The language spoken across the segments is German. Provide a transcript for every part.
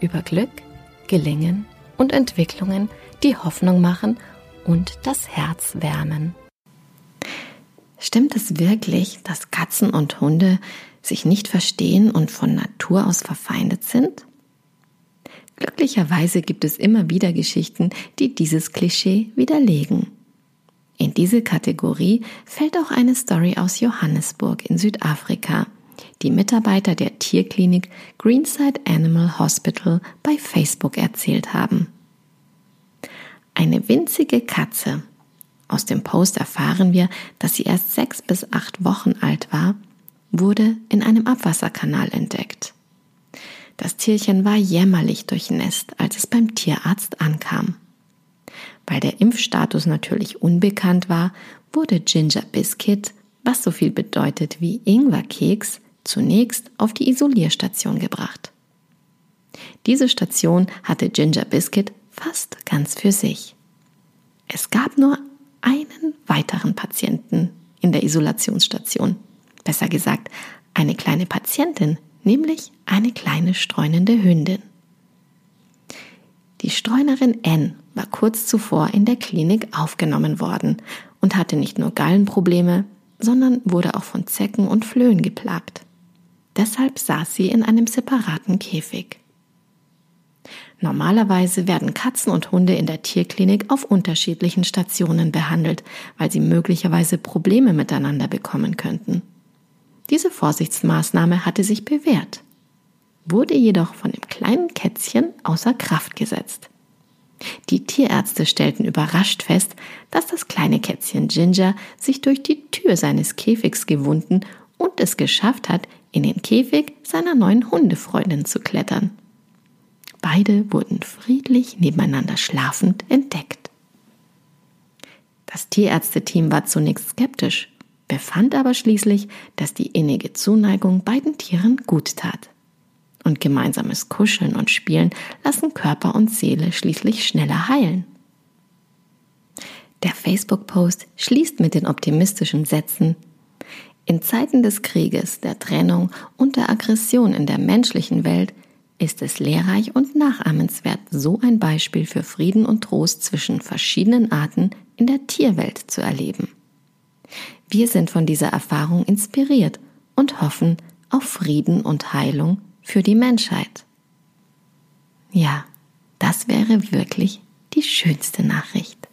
über Glück, Gelingen und Entwicklungen, die Hoffnung machen und das Herz wärmen. Stimmt es wirklich, dass Katzen und Hunde sich nicht verstehen und von Natur aus verfeindet sind? Glücklicherweise gibt es immer wieder Geschichten, die dieses Klischee widerlegen. In diese Kategorie fällt auch eine Story aus Johannesburg in Südafrika, die Mitarbeiter der Tierklinik Greenside Animal Hospital bei Facebook erzählt haben. Eine winzige Katze. Aus dem Post erfahren wir, dass sie erst sechs bis acht Wochen alt war, wurde in einem Abwasserkanal entdeckt. Das Tierchen war jämmerlich durchnässt, als es beim Tierarzt ankam. Weil der Impfstatus natürlich unbekannt war, wurde Ginger Biscuit, was so viel bedeutet wie Ingwerkeks, zunächst auf die Isolierstation gebracht. Diese Station hatte Ginger Biscuit fast ganz für sich. Es gab nur einen weiteren Patienten in der Isolationsstation. Besser gesagt, eine kleine Patientin, nämlich eine kleine streunende Hündin. Die Streunerin N war kurz zuvor in der Klinik aufgenommen worden und hatte nicht nur Gallenprobleme, sondern wurde auch von Zecken und Flöhen geplagt. Deshalb saß sie in einem separaten Käfig. Normalerweise werden Katzen und Hunde in der Tierklinik auf unterschiedlichen Stationen behandelt, weil sie möglicherweise Probleme miteinander bekommen könnten. Diese Vorsichtsmaßnahme hatte sich bewährt, wurde jedoch von dem kleinen Kätzchen außer Kraft gesetzt. Die Tierärzte stellten überrascht fest, dass das kleine Kätzchen Ginger sich durch die Tür seines Käfigs gewunden und es geschafft hat, in den Käfig seiner neuen Hundefreundin zu klettern. Beide wurden friedlich nebeneinander schlafend entdeckt. Das Tierärzteteam war zunächst skeptisch, befand aber schließlich, dass die innige Zuneigung beiden Tieren gut tat. Und gemeinsames Kuscheln und Spielen lassen Körper und Seele schließlich schneller heilen. Der Facebook-Post schließt mit den optimistischen Sätzen In Zeiten des Krieges, der Trennung und der Aggression in der menschlichen Welt ist es lehrreich und nachahmenswert, so ein Beispiel für Frieden und Trost zwischen verschiedenen Arten in der Tierwelt zu erleben. Wir sind von dieser Erfahrung inspiriert und hoffen auf Frieden und Heilung für die Menschheit. Ja, das wäre wirklich die schönste Nachricht.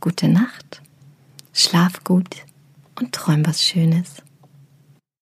Gute Nacht, schlaf gut und träum was Schönes.